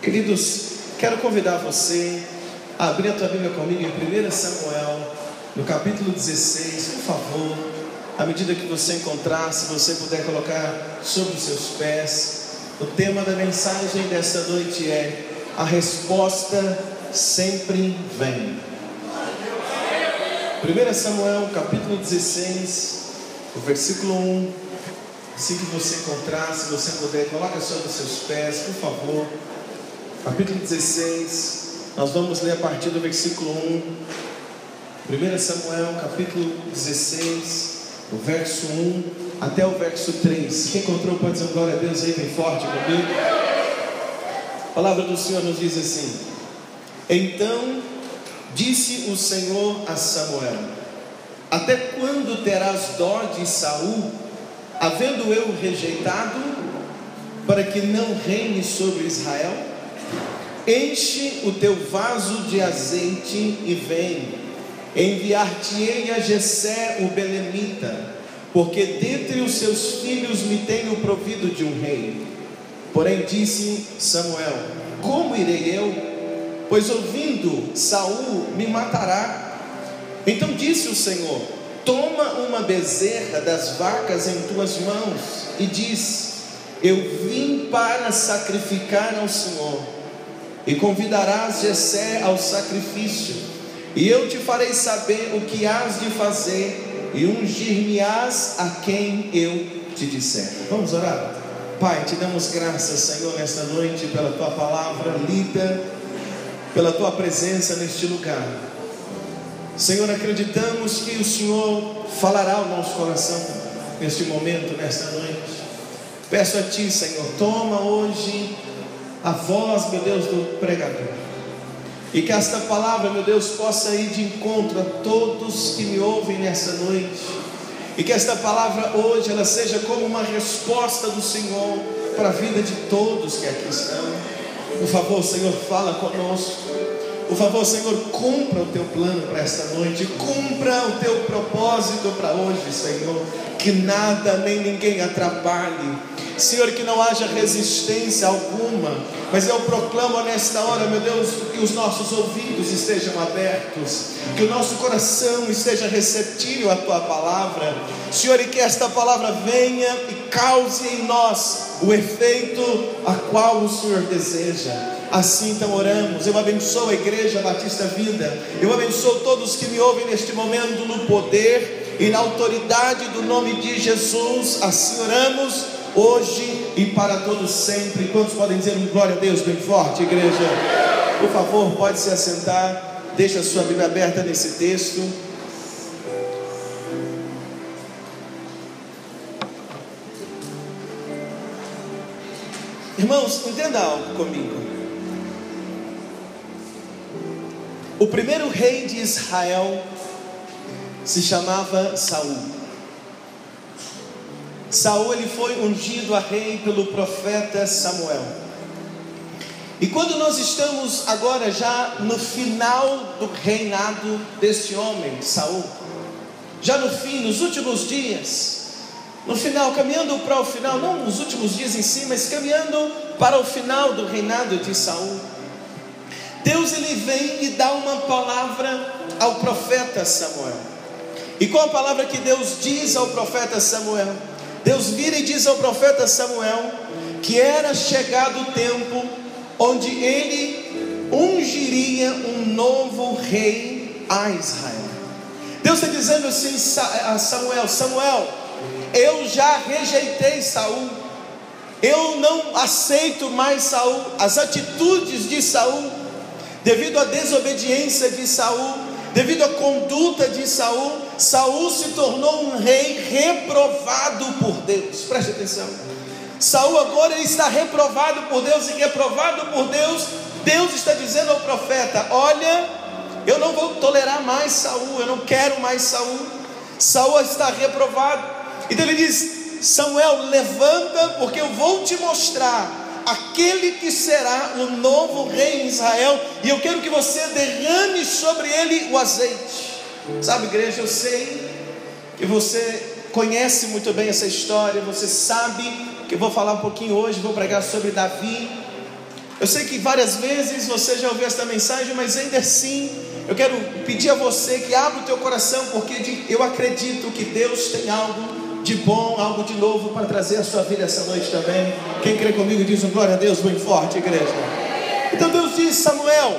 Queridos, quero convidar você a abrir a tua Bíblia comigo em 1 Samuel, no capítulo 16, por favor. À medida que você encontrar, se você puder colocar sobre os seus pés, o tema da mensagem desta noite é: A resposta sempre vem. 1 Samuel, capítulo 16, o versículo 1. Assim que você encontrar, se você puder, coloca sobre os seus pés, por favor capítulo 16, nós vamos ler a partir do versículo 1. 1 Samuel, capítulo 16, o verso 1 até o verso 3. Quem encontrou pode dizer glória a Deus aí bem forte comigo. A palavra do Senhor nos diz assim: Então disse o Senhor a Samuel: Até quando terás dó de Saul, havendo eu rejeitado, para que não reine sobre Israel? Enche o teu vaso de azeite e vem. Enviar-te-ei a Jessé o belemita, porque dentre os seus filhos me tenho provido de um rei. Porém disse Samuel: Como irei eu? Pois ouvindo Saul me matará. Então disse o Senhor: Toma uma bezerra das vacas em tuas mãos e diz: Eu vim para sacrificar ao Senhor e convidarás Jessé ao sacrifício, e eu te farei saber o que hás de fazer, e ungir-me-ás a quem eu te disser. Vamos orar? Pai, te damos graças, Senhor, nesta noite, pela tua palavra lida, pela tua presença neste lugar. Senhor, acreditamos que o Senhor falará ao nosso coração neste momento, nesta noite. Peço a Ti, Senhor, toma hoje a voz, meu Deus, do pregador. E que esta palavra, meu Deus, possa ir de encontro a todos que me ouvem nessa noite. E que esta palavra hoje ela seja como uma resposta do Senhor para a vida de todos que aqui estão. Por favor, Senhor, fala conosco. Por favor, Senhor, cumpra o teu plano para esta noite, cumpra o teu propósito para hoje, Senhor. Que nada nem ninguém atrapalhe Senhor, que não haja resistência alguma, mas eu proclamo nesta hora, meu Deus, que os nossos ouvidos estejam abertos, que o nosso coração esteja receptivo à tua palavra, Senhor, e que esta palavra venha e cause em nós o efeito a qual o Senhor deseja. Assim então oramos. Eu abençoo a Igreja Batista Vida. Eu abençoo todos que me ouvem neste momento no poder e na autoridade do nome de Jesus. Assim oramos hoje e para todos sempre. Quantos podem dizer um glória a Deus bem forte, igreja? Por favor, pode se assentar. Deixa a sua Bíblia aberta nesse texto. Irmãos, entenda algo comigo. O primeiro rei de Israel se chamava Saul. Saul ele foi ungido a rei pelo profeta Samuel. E quando nós estamos agora já no final do reinado desse homem, Saul, já no fim, nos últimos dias, no final, caminhando para o final, não nos últimos dias em si, mas caminhando para o final do reinado de Saul. Deus ele vem e dá uma palavra ao profeta Samuel. E qual a palavra que Deus diz ao profeta Samuel? Deus vira e diz ao profeta Samuel que era chegado o tempo onde ele ungiria um novo rei a Israel. Deus está dizendo assim a Samuel: Samuel, eu já rejeitei Saul, eu não aceito mais Saul, as atitudes de Saul, devido à desobediência de Saul, devido à conduta de Saul, Saul se tornou um rei reprovado por Deus. Preste atenção. Saul agora está reprovado por Deus e reprovado por Deus. Deus está dizendo ao profeta: Olha, eu não vou tolerar mais Saul, eu não quero mais Saul. Saul está reprovado. Então ele diz: Samuel, levanta, porque eu vou te mostrar aquele que será o novo rei em Israel, e eu quero que você derrame sobre ele o azeite. Sabe, igreja, eu sei que você conhece muito bem essa história, você sabe que eu vou falar um pouquinho hoje, vou pregar sobre Davi. Eu sei que várias vezes você já ouviu esta mensagem, mas ainda assim, eu quero pedir a você que abra o teu coração, porque eu acredito que Deus tem algo de bom, algo de novo para trazer a sua vida essa noite também. Quem crê comigo diz um glória a Deus bem forte, igreja. Então Deus diz: Samuel,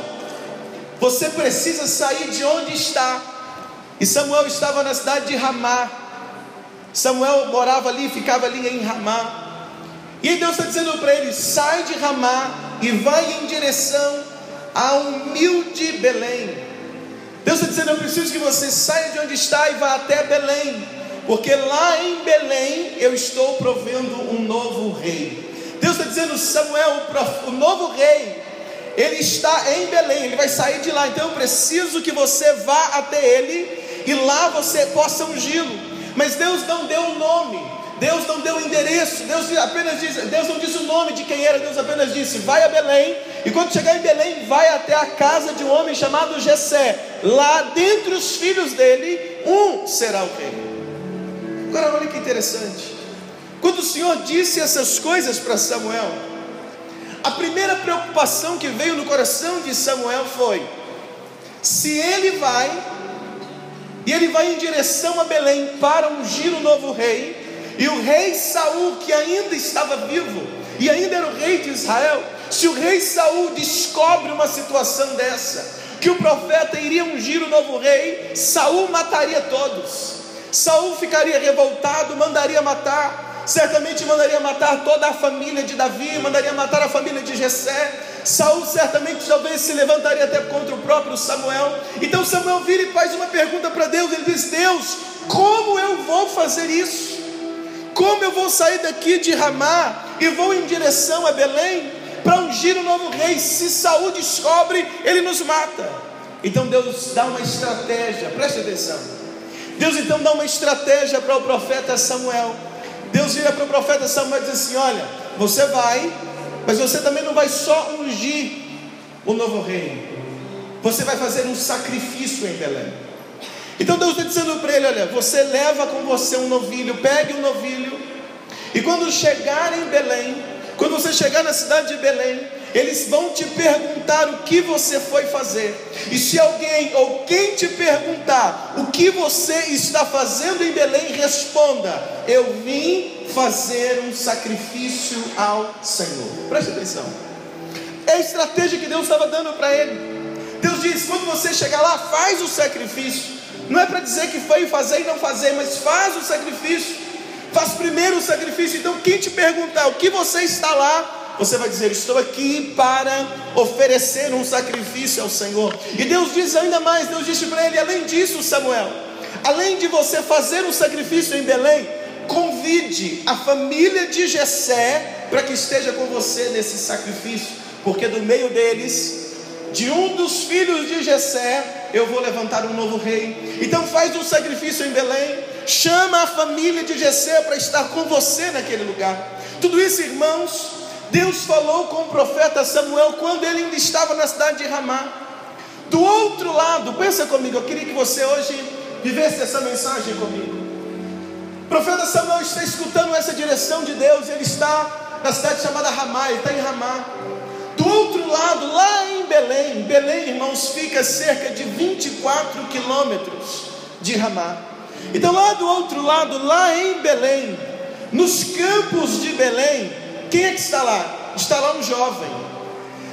você precisa sair de onde está. E Samuel estava na cidade de Ramá. Samuel morava ali, ficava ali em Ramá. E Deus está dizendo para ele: sai de Ramá e vai em direção a humilde Belém. Deus está dizendo: eu preciso que você saia de onde está e vá até Belém, porque lá em Belém eu estou provendo um novo rei. Deus está dizendo: Samuel, o novo rei, ele está em Belém, ele vai sair de lá, então eu preciso que você vá até ele e lá você possa ungí-lo. Mas Deus não deu um nome. Deus não deu endereço, Deus apenas disse, Deus não disse o nome de quem era, Deus apenas disse: vai a Belém, e quando chegar em Belém, vai até a casa de um homem chamado Jessé. Lá dentre os filhos dele, um será o rei. Agora olha que interessante. Quando o Senhor disse essas coisas para Samuel, a primeira preocupação que veio no coração de Samuel foi: se ele vai, e ele vai em direção a Belém para ungir o novo rei, e o rei Saul, que ainda estava vivo, e ainda era o rei de Israel, se o rei Saul descobre uma situação dessa, que o profeta iria ungir o novo rei, Saul mataria todos. Saul ficaria revoltado, mandaria matar, certamente mandaria matar toda a família de Davi, mandaria matar a família de Jessé. Saul certamente talvez se levantaria até contra o próprio Samuel. Então Samuel vira e faz uma pergunta para Deus. Ele diz: Deus, como eu vou fazer isso? Como eu vou sair daqui de Ramá e vou em direção a Belém para ungir o novo rei? Se Saul descobre, ele nos mata. Então Deus dá uma estratégia, preste atenção. Deus então dá uma estratégia para o profeta Samuel. Deus vira para o profeta Samuel e diz assim: Olha, você vai, mas você também não vai só ungir o novo rei, você vai fazer um sacrifício em Belém. Então Deus está dizendo para ele: olha, você leva com você um novilho, pegue um novilho, e quando chegar em Belém, quando você chegar na cidade de Belém, eles vão te perguntar o que você foi fazer. E se alguém ou quem te perguntar o que você está fazendo em Belém, responda: Eu vim fazer um sacrifício ao Senhor. Preste atenção. É a estratégia que Deus estava dando para ele. Deus diz: quando você chegar lá, faz o sacrifício. Não é para dizer que foi fazer e não fazer, mas faz o sacrifício. Faz primeiro o sacrifício. Então, quem te perguntar o que você está lá, você vai dizer: Estou aqui para oferecer um sacrifício ao Senhor. E Deus diz ainda mais: Deus disse para ele, além disso, Samuel, além de você fazer um sacrifício em Belém, convide a família de Jessé para que esteja com você nesse sacrifício, porque do meio deles de um dos filhos de Jessé, eu vou levantar um novo rei. Então faz um sacrifício em Belém, chama a família de Jessé para estar com você naquele lugar. Tudo isso, irmãos, Deus falou com o profeta Samuel quando ele ainda estava na cidade de Ramá. Do outro lado, pensa comigo, eu queria que você hoje vivesse essa mensagem comigo. O profeta Samuel está escutando essa direção de Deus, ele está na cidade chamada Ramá, ele está em Ramá. Do outro lado, lá em Belém, Belém, irmãos, fica cerca de 24 quilômetros de Ramá. Então, lá do outro lado, lá em Belém, nos campos de Belém, quem é que está lá? Está lá um jovem.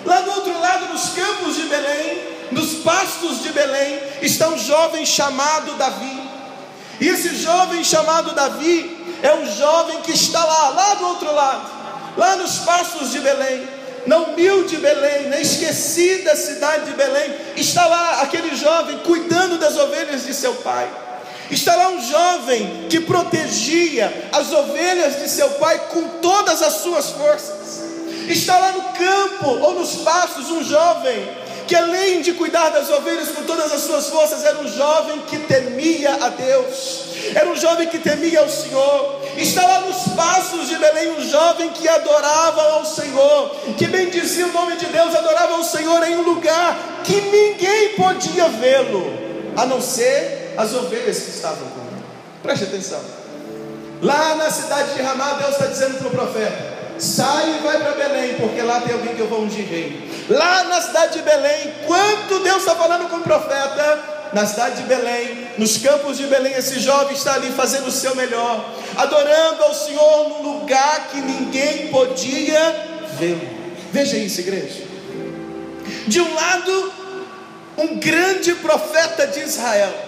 Lá do outro lado, nos campos de Belém, nos pastos de Belém, está um jovem chamado Davi. E esse jovem chamado Davi é um jovem que está lá, lá do outro lado, lá nos pastos de Belém na humilde Belém, na esquecida cidade de Belém, está lá aquele jovem cuidando das ovelhas de seu pai. Está lá um jovem que protegia as ovelhas de seu pai com todas as suas forças. Está lá no campo ou nos pastos um jovem que além de cuidar das ovelhas com todas as suas forças, era um jovem que temia a Deus, era um jovem que temia ao Senhor. Está lá nos passos de Belém um jovem que adorava ao Senhor, que bendizia o nome de Deus, adorava ao Senhor em um lugar que ninguém podia vê-lo, a não ser as ovelhas que estavam com ele. Preste atenção. Lá na cidade de Ramá, Deus está dizendo para o profeta: sai e vai para Belém, porque lá tem alguém que eu vou ungir rei. Lá na cidade de Belém, quanto Deus está falando com o profeta, na cidade de Belém, nos campos de Belém, esse jovem está ali fazendo o seu melhor, adorando ao Senhor num lugar que ninguém podia vê-lo. Veja isso, igreja. De um lado, um grande profeta de Israel.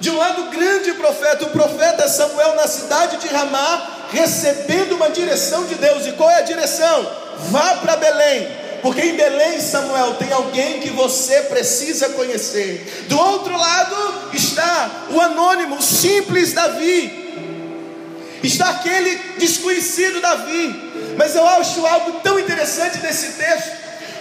De um lado, grande profeta, o profeta Samuel na cidade de Ramá, recebendo uma direção de Deus. E qual é a direção? Vá para Belém, porque em Belém, Samuel, tem alguém que você precisa conhecer. Do outro lado está o anônimo, o simples Davi. Está aquele desconhecido Davi. Mas eu acho algo tão interessante nesse texto,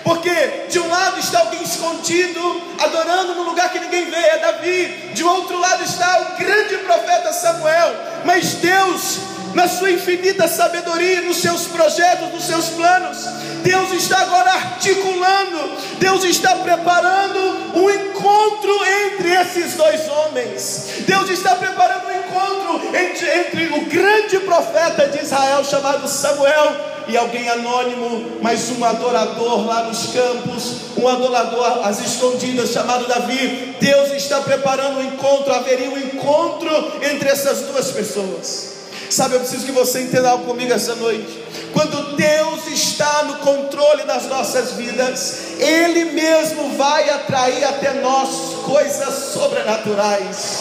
porque de um lado está alguém escondido, adorando no lugar que ninguém vê, é Davi. De outro lado está o grande profeta Samuel. Mas Deus na sua infinita sabedoria, nos seus projetos, nos seus planos. Deus está agora articulando, Deus está preparando um encontro entre esses dois homens. Deus está preparando um encontro entre, entre o grande profeta de Israel chamado Samuel e alguém anônimo, mas um adorador lá nos campos, um adorador às escondidas chamado Davi. Deus está preparando um encontro, haveria um encontro entre essas duas pessoas. Sabe, eu preciso que você entenda algo comigo essa noite. Quando Deus está no controle das nossas vidas, Ele mesmo vai atrair até nós coisas sobrenaturais.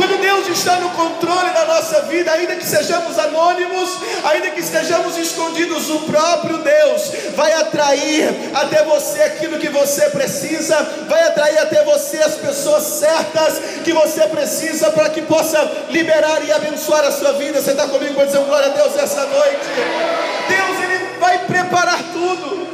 Quando Deus está no controle da nossa vida, ainda que sejamos anônimos, ainda que estejamos escondidos, o próprio Deus vai atrair até você aquilo que você precisa, vai atrair até você as pessoas certas que você precisa para que possa liberar e abençoar a sua vida. Você está comigo para dizer glória a Deus essa noite? Deus, Ele vai preparar tudo.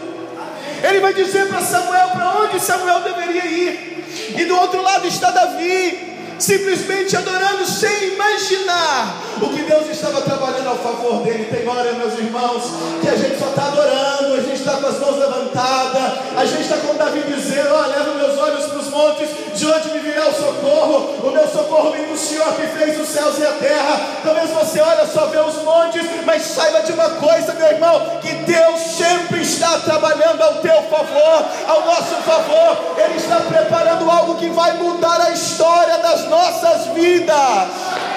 Ele vai dizer para Samuel para onde Samuel deveria ir. E do outro lado está Davi simplesmente adorando sem imaginar o que Deus estava trabalhando ao favor dele. Tem hora, meus irmãos, que a gente só está adorando, a gente está com as mãos levantadas, a gente está com Davi dizendo: Ó, oh, meus olhos para os montes, de onde me virá o socorro? O meu socorro vem do Senhor que fez os céus e a terra. Talvez você olha só vê os montes, mas saiba de uma coisa, meu irmão, que Deus sempre está trabalhando ao teu favor, ao nosso favor. Ele está preparando algo que vai mudar a história das nossas vidas.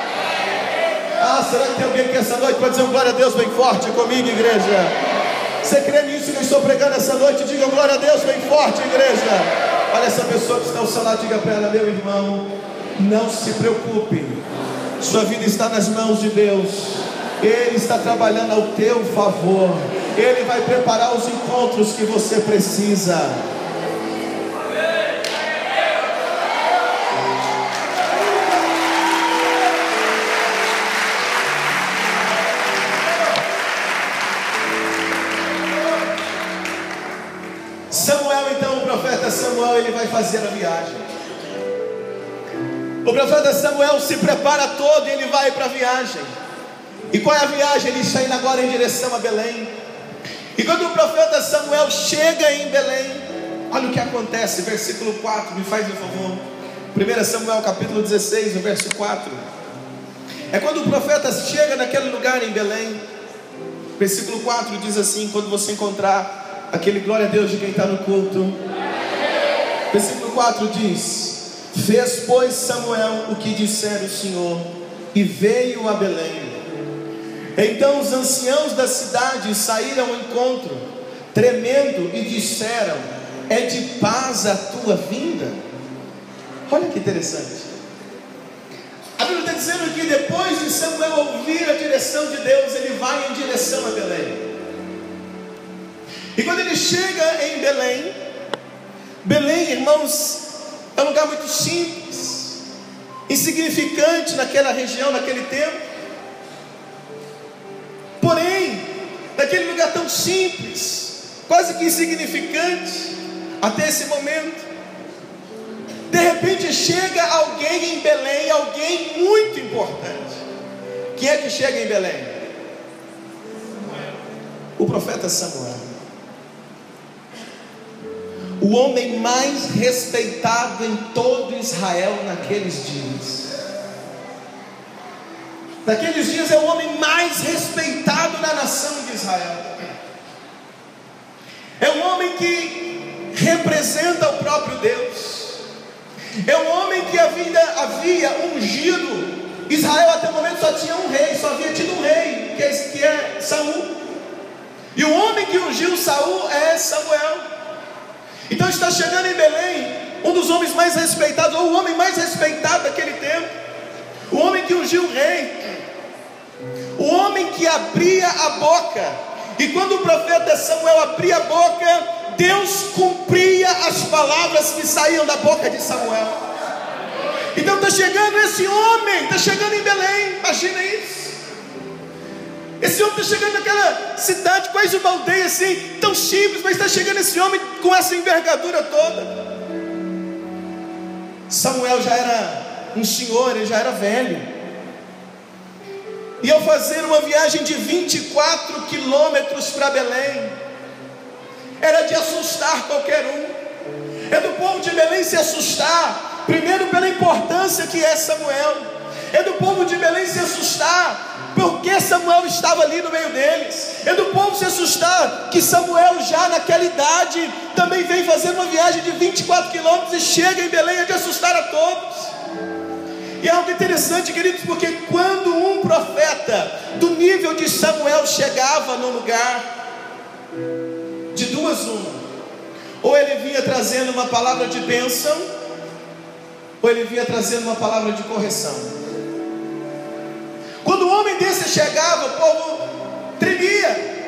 Ah, será que tem alguém que essa noite pode dizer glória a Deus bem forte comigo, igreja? Você crê nisso que eu estou pregando essa noite? Diga glória a Deus bem forte, igreja. Olha essa pessoa que está ao seu lado, diga para ela, meu irmão, não se preocupe. Sua vida está nas mãos de Deus. Ele está trabalhando ao teu favor. Ele vai preparar os encontros que você precisa. Ele vai fazer a viagem. O profeta Samuel se prepara todo e ele vai para a viagem. E qual é a viagem? Ele está indo agora em direção a Belém. E quando o profeta Samuel chega em Belém, olha o que acontece, versículo 4, me faz um favor. 1 Samuel capítulo 16, no verso 4. É quando o profeta chega naquele lugar em Belém. Versículo 4 diz assim: quando você encontrar aquele glória a Deus de quem está no culto. Versículo 4 diz: Fez, pois, Samuel o que dissera o Senhor, e veio a Belém. Então os anciãos da cidade saíram ao encontro, tremendo, e disseram: É de paz a tua vinda? Olha que interessante. A Bíblia está dizendo que depois de Samuel ouvir a direção de Deus, ele vai em direção a Belém. E quando ele chega em Belém, Belém, irmãos, é um lugar muito simples, insignificante naquela região, naquele tempo. Porém, naquele lugar tão simples, quase que insignificante, até esse momento, de repente chega alguém em Belém, alguém muito importante. Quem é que chega em Belém? O profeta Samuel o homem mais respeitado em todo Israel naqueles dias. naqueles dias é o homem mais respeitado na nação de Israel. É um homem que representa o próprio Deus. É um homem que havia, havia ungido. Israel até o momento só tinha um rei, só havia tido um rei, que é, que é Saul. E o homem que ungiu Saul é Samuel. Então está chegando em Belém um dos homens mais respeitados, ou o homem mais respeitado daquele tempo. O homem que ungiu o rei. O homem que abria a boca. E quando o profeta Samuel abria a boca, Deus cumpria as palavras que saíam da boca de Samuel. Então está chegando esse homem, está chegando em Belém, imagina isso. Esse homem está chegando naquela cidade, quase uma aldeia assim, tão simples, mas está chegando esse homem com essa envergadura toda. Samuel já era um senhor, ele já era velho. E ao fazer uma viagem de 24 quilômetros para Belém, era de assustar qualquer um. É do povo de Belém se assustar, primeiro pela importância que é Samuel, é do povo de Belém se assustar porque Samuel estava ali no meio deles. É do povo se assustar que Samuel, já naquela idade, também vem fazer uma viagem de 24 quilômetros e chega em Belém é de assustar a todos. E é algo interessante, queridos, porque quando um profeta do nível de Samuel chegava no lugar, de duas uma, ou ele vinha trazendo uma palavra de bênção, ou ele vinha trazendo uma palavra de correção. Quando um homem desse chegava, o povo tremia.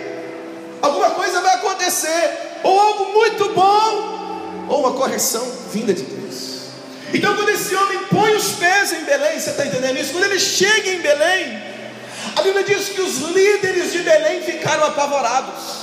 Alguma coisa vai acontecer, ou algo muito bom, ou uma correção vinda de Deus. Então, quando esse homem põe os pés em Belém, você está entendendo isso? Quando ele chega em Belém, a Bíblia diz que os líderes de Belém ficaram apavorados.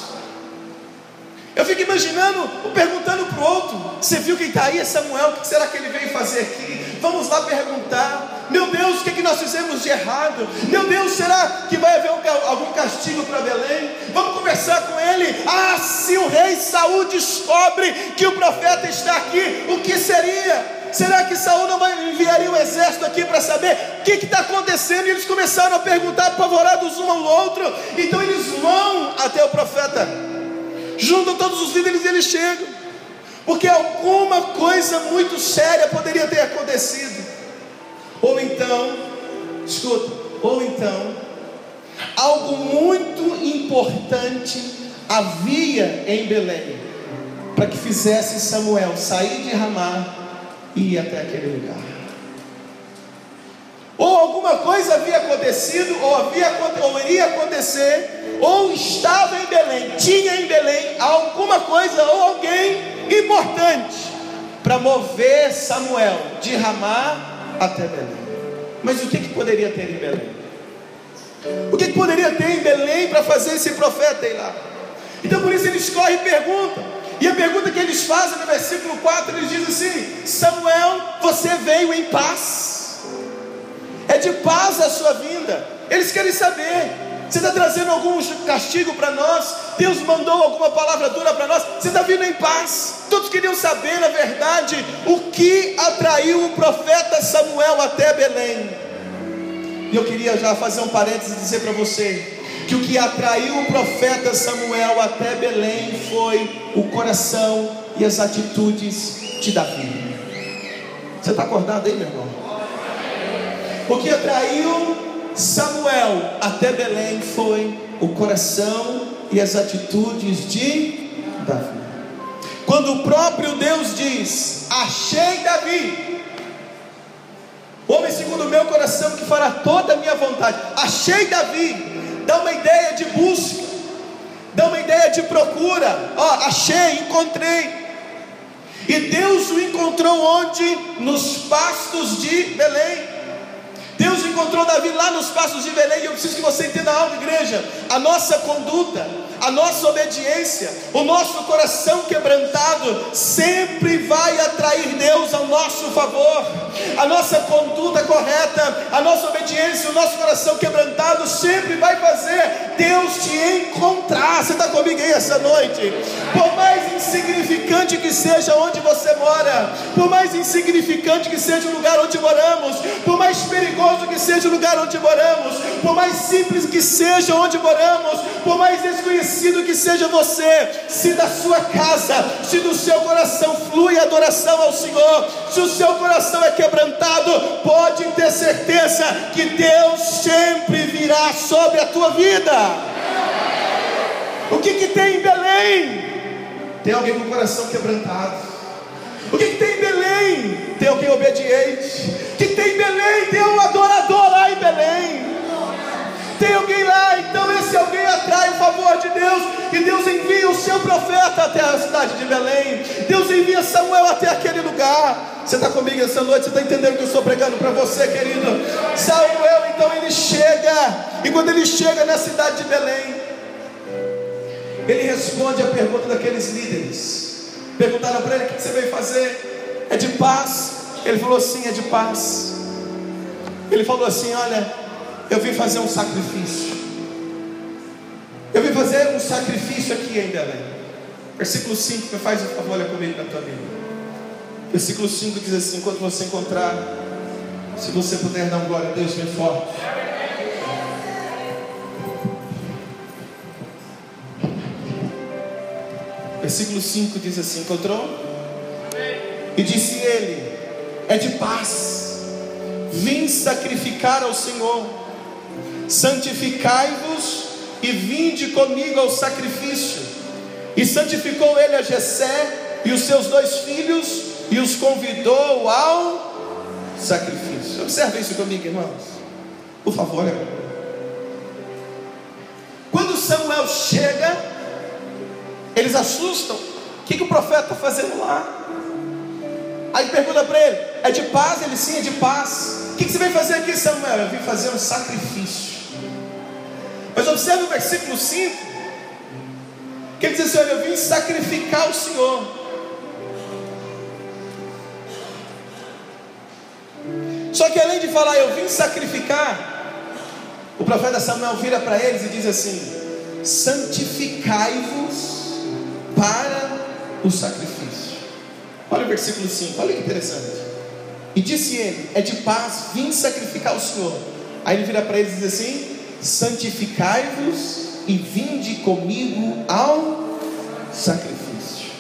Eu fico imaginando, perguntando para o outro: Você viu quem está aí? É Samuel, o que será que ele veio fazer aqui? Vamos lá perguntar. Meu Deus, o que, é que nós fizemos de errado? Meu Deus, será que vai haver algum castigo para Belém? Vamos conversar com ele. Ah, se o rei Saul descobre que o profeta está aqui, o que seria? Será que Saul não enviaria um exército aqui para saber o que está acontecendo? E eles começaram a perguntar, apavorados um ao outro. Então eles vão até o profeta juntam todos os líderes e eles chegam, porque alguma coisa muito séria poderia ter acontecido, ou então, escuta, ou então, algo muito importante havia em Belém, para que fizesse Samuel sair de Ramá e ir até aquele lugar. Ou alguma coisa havia acontecido, ou, havia, ou iria acontecer, ou estava em Belém, tinha em Belém alguma coisa ou alguém importante para mover Samuel de Ramá até Belém. Mas o que, que poderia ter em Belém? O que, que poderia ter em Belém para fazer esse profeta ir lá? Então por isso eles correm e perguntam. E a pergunta que eles fazem no versículo 4, eles dizem assim: Samuel, você veio em paz. É de paz a sua vinda. Eles querem saber você está trazendo algum castigo para nós? Deus mandou alguma palavra dura para nós? Você está vindo em paz? Todos queriam saber, na verdade, o que atraiu o profeta Samuel até Belém. E eu queria já fazer um parênteses e dizer para você que o que atraiu o profeta Samuel até Belém foi o coração e as atitudes de Davi. Você está acordado aí, meu irmão? O que atraiu Samuel até Belém foi o coração e as atitudes de Davi. Quando o próprio Deus diz: Achei Davi, homem segundo o meu coração que fará toda a minha vontade. Achei Davi, dá uma ideia de busca, dá uma ideia de procura. Ó, achei, encontrei. E Deus o encontrou onde? Nos pastos de Belém. Deus encontrou Davi lá nos passos de Belém. E eu preciso que você entenda algo, igreja. A nossa conduta, a nossa obediência, o nosso coração quebrantado, sempre vai atrair Deus ao nosso favor. A nossa conduta correta, a nossa obediência, o nosso coração quebrantado, sempre vai fazer Deus te encontrar. Você está comigo aí essa noite? Por mais insignificante que seja onde você mora, por mais insignificante que seja o lugar onde moramos, por mais perigoso que seja o lugar onde moramos, por mais simples que seja onde moramos, por mais desconhecido que seja você, se da sua casa, se do seu coração flui adoração ao Senhor, se o seu coração é quebrantado, pode ter certeza que Deus sempre virá sobre a tua vida. O que, que tem em Belém? Tem alguém com o coração quebrantado. O que, que tem em Belém? Tem alguém obediente. O que, que tem em Belém? Tem um adorador lá em Belém. Tem alguém lá, então esse alguém atrai o favor de Deus, e Deus envia o seu profeta até a cidade de Belém. Deus envia Samuel até aquele lugar. Você está comigo essa noite? Você está entendendo o que eu estou pregando para você, querido? Samuel, então ele chega, e quando ele chega na cidade de Belém, ele responde a pergunta daqueles líderes. Perguntaram para ele: o que você veio fazer? É de paz? Ele falou: sim, é de paz. Ele falou assim: olha eu vim fazer um sacrifício. Eu vim fazer um sacrifício aqui em Belém. Versículo 5, me faz o favor, olha comigo na tua Bíblia. Versículo 5 diz assim: Enquanto você encontrar, se você puder dar um glória a Deus bem forte. Versículo 5 diz assim: Encontrou? E disse ele: É de paz, vim sacrificar ao Senhor santificai-vos e vinde comigo ao sacrifício. E santificou ele a Jessé e os seus dois filhos e os convidou ao sacrifício. Observe isso comigo, irmãos. Por favor. Quando Samuel chega, eles assustam. O que, que o profeta está fazendo lá? Aí pergunta para ele: é de paz? Ele sim, é de paz. O que, que você vem fazer aqui, Samuel? Eu vim fazer um sacrifício. Mas observe o versículo 5, que ele diz assim: Olha, eu vim sacrificar o Senhor. Só que além de falar, eu vim sacrificar, o profeta Samuel vira para eles e diz assim: santificai-vos para o sacrifício. Olha o versículo 5, olha que interessante. E disse ele: É de paz, vim sacrificar o Senhor. Aí ele vira para eles e diz assim: santificai-vos e vinde comigo ao sacrifício.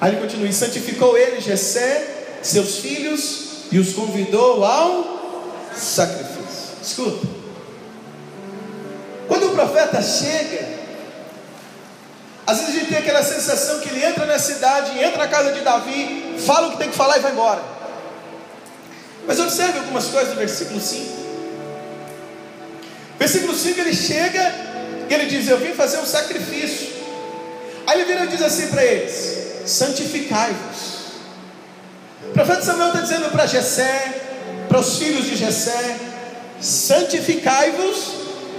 Aí ele continua: e santificou ele Jessé, seus filhos, e os convidou ao sacrifício. Escuta, quando o profeta chega, às vezes a gente tem aquela sensação que ele entra na cidade, entra na casa de Davi, fala o que tem que falar e vai embora. Mas observe algumas coisas do versículo 5. Versículo 5 ele chega e ele diz: Eu vim fazer um sacrifício. Aí ele vira e diz assim para eles: Santificai-vos. O profeta Samuel está dizendo para Jessé, para os filhos de Jessé: Santificai-vos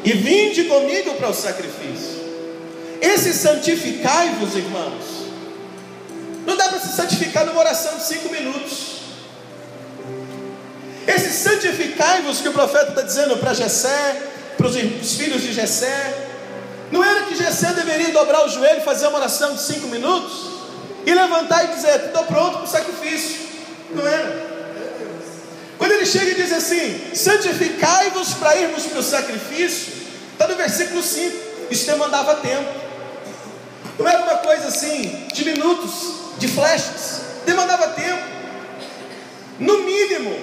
e vinde comigo para o sacrifício. Esse santificai-vos, irmãos, não dá para se santificar numa oração de cinco minutos. Esse santificai-vos que o profeta está dizendo para Jessé, para os filhos de Jessé. Não era que Jessé deveria dobrar o joelho fazer uma oração de cinco minutos? E levantar e dizer, estou pronto para o sacrifício. Não era. Quando ele chega e diz assim, santificai-vos para irmos para o sacrifício, está no versículo 5, isso demandava tempo. Não era uma coisa assim, de minutos, de flechas, demandava tempo. No mínimo,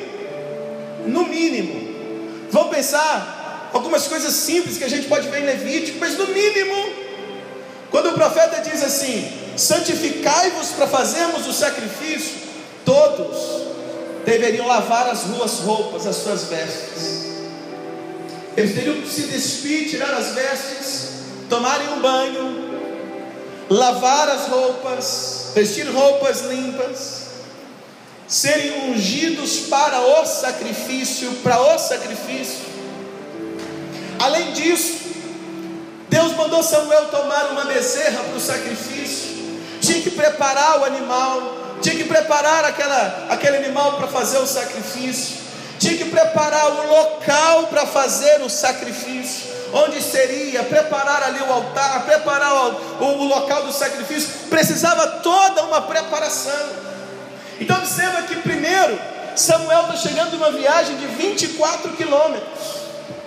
no mínimo, vamos pensar algumas coisas simples que a gente pode ver em Levítico, mas no mínimo, quando o profeta diz assim: santificai-vos para fazermos o sacrifício, todos deveriam lavar as suas roupas, as suas vestes. Eles teriam que se despir, tirar as vestes, tomarem um banho, lavar as roupas, vestir roupas limpas, serem ungidos para o sacrifício, para o sacrifício. Além disso, Deus mandou Samuel tomar uma bezerra para o sacrifício. Tinha que preparar o animal, tinha que preparar aquela, aquele animal para fazer o sacrifício, tinha que preparar o local para fazer o sacrifício, onde seria, preparar ali o altar, preparar o, o, local do sacrifício, precisava toda uma preparação. Então observa que primeiro Samuel está chegando de uma viagem de 24 quilômetros.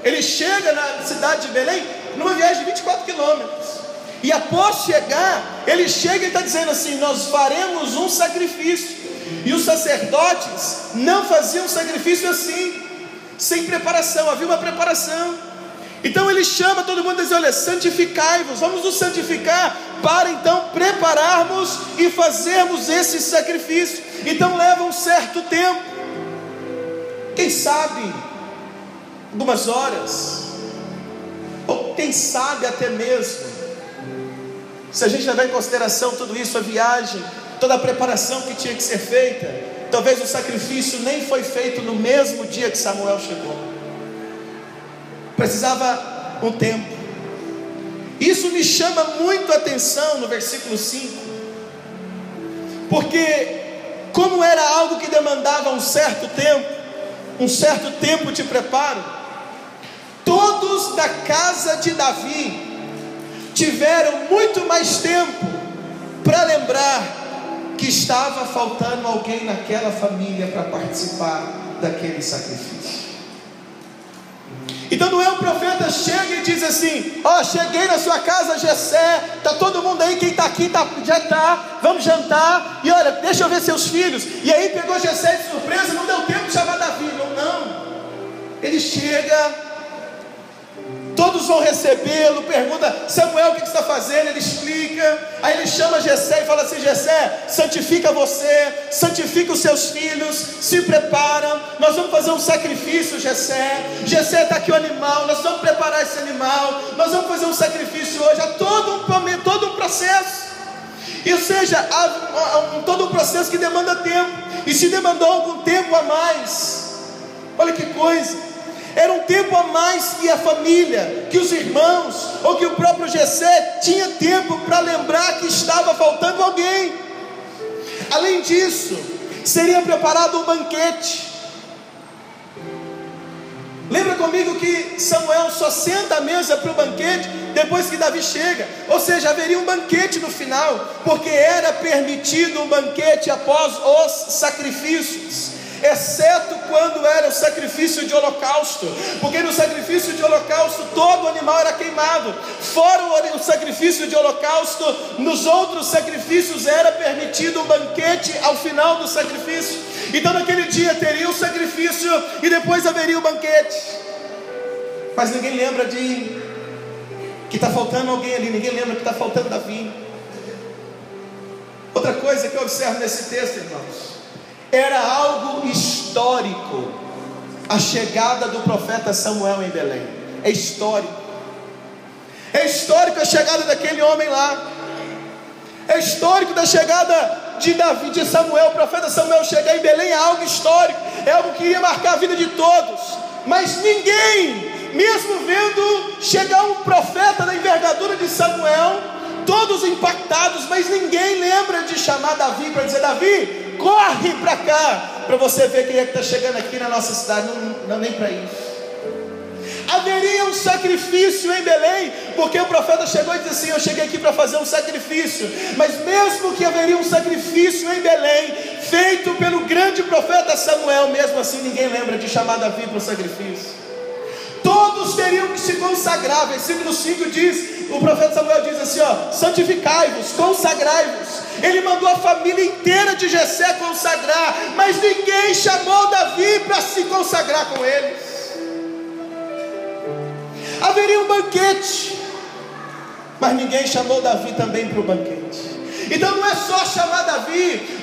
Ele chega na cidade de Belém numa viagem de 24 quilômetros. E após chegar, ele chega e está dizendo assim: Nós faremos um sacrifício. E os sacerdotes não faziam sacrifício assim, sem preparação, havia uma preparação. Então ele chama todo mundo e diz: Olha, santificai-vos, vamos nos santificar para então prepararmos e fazermos esse sacrifício. Então leva um certo tempo, quem sabe algumas horas, ou quem sabe até mesmo, se a gente levar em consideração tudo isso, a viagem, toda a preparação que tinha que ser feita, talvez o sacrifício nem foi feito no mesmo dia que Samuel chegou. Precisava um tempo. Isso me chama muito a atenção no versículo 5, porque, como era algo que demandava um certo tempo, um certo tempo de preparo, todos da casa de Davi tiveram muito mais tempo para lembrar que estava faltando alguém naquela família para participar daquele sacrifício. Então não é o profeta chega e diz assim: Ó, oh, cheguei na sua casa, Jessé, tá todo mundo aí, quem está aqui tá, já está, vamos jantar, e olha, deixa eu ver seus filhos. E aí pegou Jessé de surpresa, não deu tempo de chamar Davi. Não, não. Ele chega Todos vão recebê-lo, pergunta, Samuel, o que está fazendo? Ele explica, aí ele chama Jessé e fala assim: Jessé, santifica você, santifica os seus filhos, se prepara, nós vamos fazer um sacrifício, Jessé. Jessé está aqui o animal, nós vamos preparar esse animal, nós vamos fazer um sacrifício hoje, há todo um, todo um processo. Ou seja, há, há todo um processo que demanda tempo, e se demandou algum tempo a mais, olha que coisa. Era um tempo a mais que a família, que os irmãos, ou que o próprio Gessé tinha tempo para lembrar que estava faltando alguém. Além disso, seria preparado um banquete. Lembra comigo que Samuel só senta à mesa para o banquete depois que Davi chega, ou seja, haveria um banquete no final, porque era permitido um banquete após os sacrifícios exceto quando era o sacrifício de holocausto, porque no sacrifício de holocausto todo animal era queimado, fora o sacrifício de holocausto, nos outros sacrifícios era permitido um banquete ao final do sacrifício. Então naquele dia teria o sacrifício e depois haveria o banquete. Mas ninguém lembra de que está faltando alguém ali, ninguém lembra que está faltando Davi. Outra coisa que eu observo nesse texto, irmãos, era algo histórico a chegada do profeta Samuel em Belém. É histórico. É histórico a chegada daquele homem lá. É histórico da chegada de Davi, de Samuel, o profeta Samuel chegar em Belém é algo histórico, é algo que ia marcar a vida de todos. Mas ninguém, mesmo vendo chegar um profeta da envergadura de Samuel, todos impactados, mas ninguém lembra de chamar Davi para dizer: Davi, corre para cá, para você ver quem é que está chegando aqui na nossa cidade, não, não nem para isso. Haveria um sacrifício em Belém, porque o profeta chegou e disse assim: Eu cheguei aqui para fazer um sacrifício, mas mesmo que haveria um sacrifício em Belém, feito pelo grande profeta Samuel, mesmo assim ninguém lembra de chamar Davi para o sacrifício. Todos teriam que se consagrar, versículo 5 diz: o profeta Samuel diz assim: ó, santificai-vos, consagrai-vos. Ele mandou a família inteira de Jessé consagrar, mas ninguém chamou Davi para se consagrar com eles. Haveria um banquete, mas ninguém chamou Davi também para o banquete. Então não é só chamar Davi,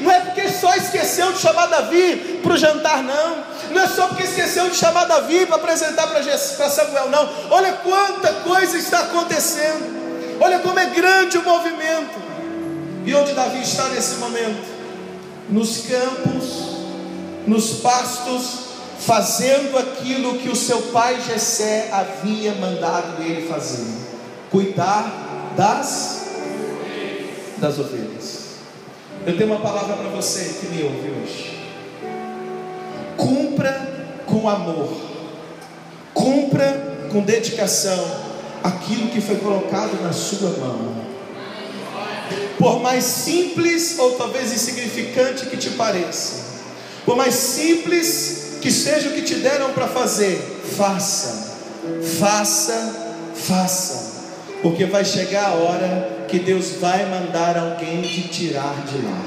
esqueceu de chamar Davi para o jantar, não. Não é só porque esqueceu de chamar Davi para apresentar para Samuel, não. Olha quanta coisa está acontecendo. Olha como é grande o movimento. E onde Davi está nesse momento? Nos campos, nos pastos, fazendo aquilo que o seu pai Jessé havia mandado ele fazer. Cuidar das das ovelhas. Eu tenho uma palavra para você que me ouve hoje. Cumpra com amor. Cumpra com dedicação aquilo que foi colocado na sua mão. Por mais simples ou talvez insignificante que te pareça, por mais simples que seja o que te deram para fazer, faça, faça, faça, porque vai chegar a hora que Deus vai mandar alguém te tirar de lá.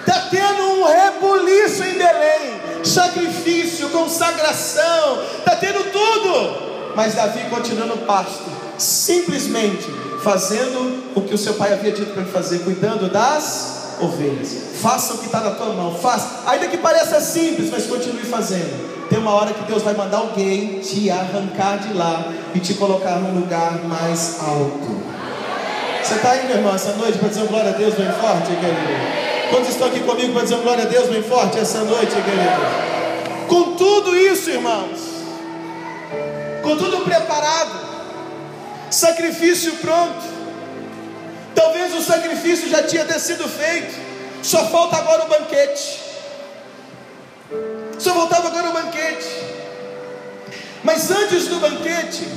Está tendo um rebuliço em Belém, sacrifício, consagração, está tendo tudo, mas Davi continua no pasto, simplesmente fazendo o que o seu pai havia dito para ele fazer, cuidando das ovelhas. Faça o que está na tua mão, faça, ainda que pareça simples, mas continue fazendo. Uma hora que Deus vai mandar alguém te arrancar de lá e te colocar num lugar mais alto. Você está aí, meu irmão, essa noite para dizer glória a Deus bem forte, querido? Quantos estão aqui comigo para dizer glória a Deus bem forte essa noite, querido? Com tudo isso, irmãos, com tudo preparado, sacrifício pronto. Talvez o sacrifício já tinha sido feito, só falta agora o banquete. Só voltava agora o banquete. Mas antes do banquete,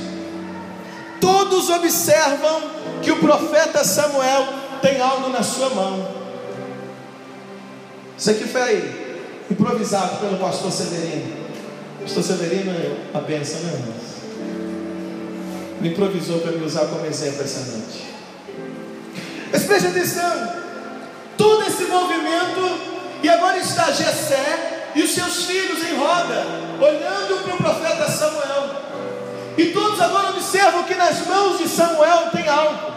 todos observam que o profeta Samuel tem algo na sua mão. Isso aqui foi aí, improvisado pelo pastor Severino. Pastor Severino é a benção, né, irmãos? me improvisou para me usar como exemplo essa noite. Mas preste atenção, todo esse movimento, e agora está Jessé e os seus filhos em roda, olhando para o profeta Samuel. E todos agora observam que nas mãos de Samuel tem algo.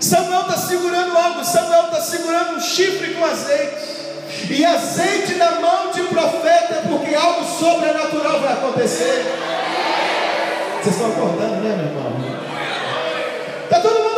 Samuel está segurando algo, Samuel está segurando um chifre com azeite. E azeite na mão de profeta, porque algo sobrenatural vai acontecer. Vocês estão acordando, né, meu irmão? Está todo mundo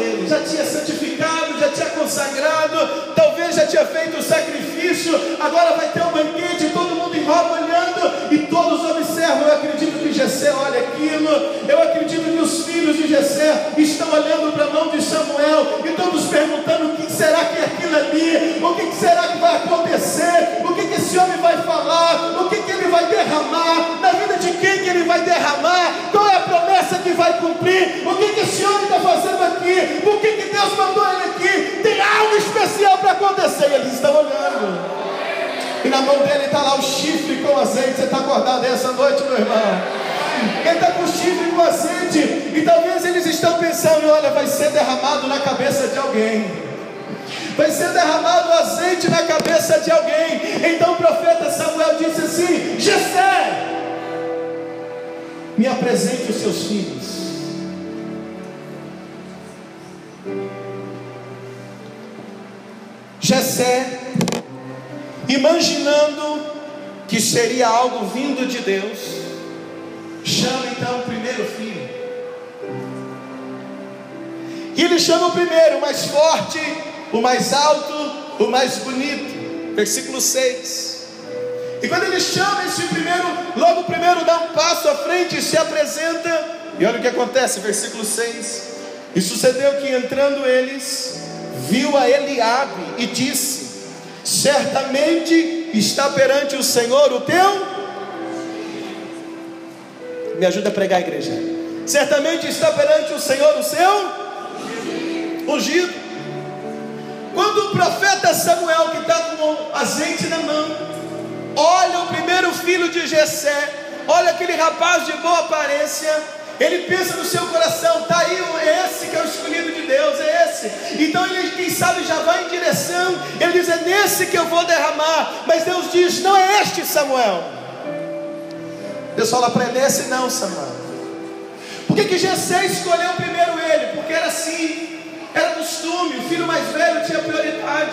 dele. Já tinha santificado, já tinha consagrado, talvez já tinha feito o sacrifício. Agora vai ter um banquete, todo mundo em roda olhando, e todos observam. Eu acredito Jessé olha aquilo, eu acredito que os filhos de Jessé estão olhando para a mão de Samuel e todos perguntando: o que será que é aquilo ali? O que será que vai acontecer? O que, que esse homem vai falar? O que, que ele vai derramar? Na vida de quem que ele vai derramar? Qual é a promessa que vai cumprir? O que, que esse homem está fazendo aqui? Por que, que Deus mandou ele aqui? Tem algo especial para acontecer. E eles estão olhando. E na mão dele está lá o chifre com azeite. Você está acordado essa noite, meu irmão? Ele está com chifre com azeite. E talvez eles estão pensando: olha, vai ser derramado na cabeça de alguém vai ser derramado azeite na cabeça de alguém. Então o profeta Samuel disse assim: Jessé, me apresente os seus filhos. Jessé, imaginando que seria algo vindo de Deus, chama então o primeiro filho. E ele chama o primeiro, o mais forte, o mais alto, o mais bonito. Versículo 6. E quando ele chama esse primeiro, logo o primeiro dá um passo à frente e se apresenta. E olha o que acontece, versículo 6. E sucedeu que entrando eles, viu a Eliabe e disse: Certamente está perante o Senhor o teu. Me ajuda a pregar a igreja. Certamente está perante o Senhor o seu ungido. Quando o profeta Samuel, que está com azeite na mão, olha o primeiro filho de Jessé, olha aquele rapaz de boa aparência, ele pensa no seu coração, tá aí esse que é o escolhido de Deus, é esse. Então ele, quem sabe, já vai em direção, ele diz: é nesse que eu vou derramar. Mas Deus diz: não é este Samuel. Deus fala para ele: esse não, Samuel. Por que, que Jessé escolheu primeiro ele? Porque era assim, era costume, o filho mais velho tinha prioridade.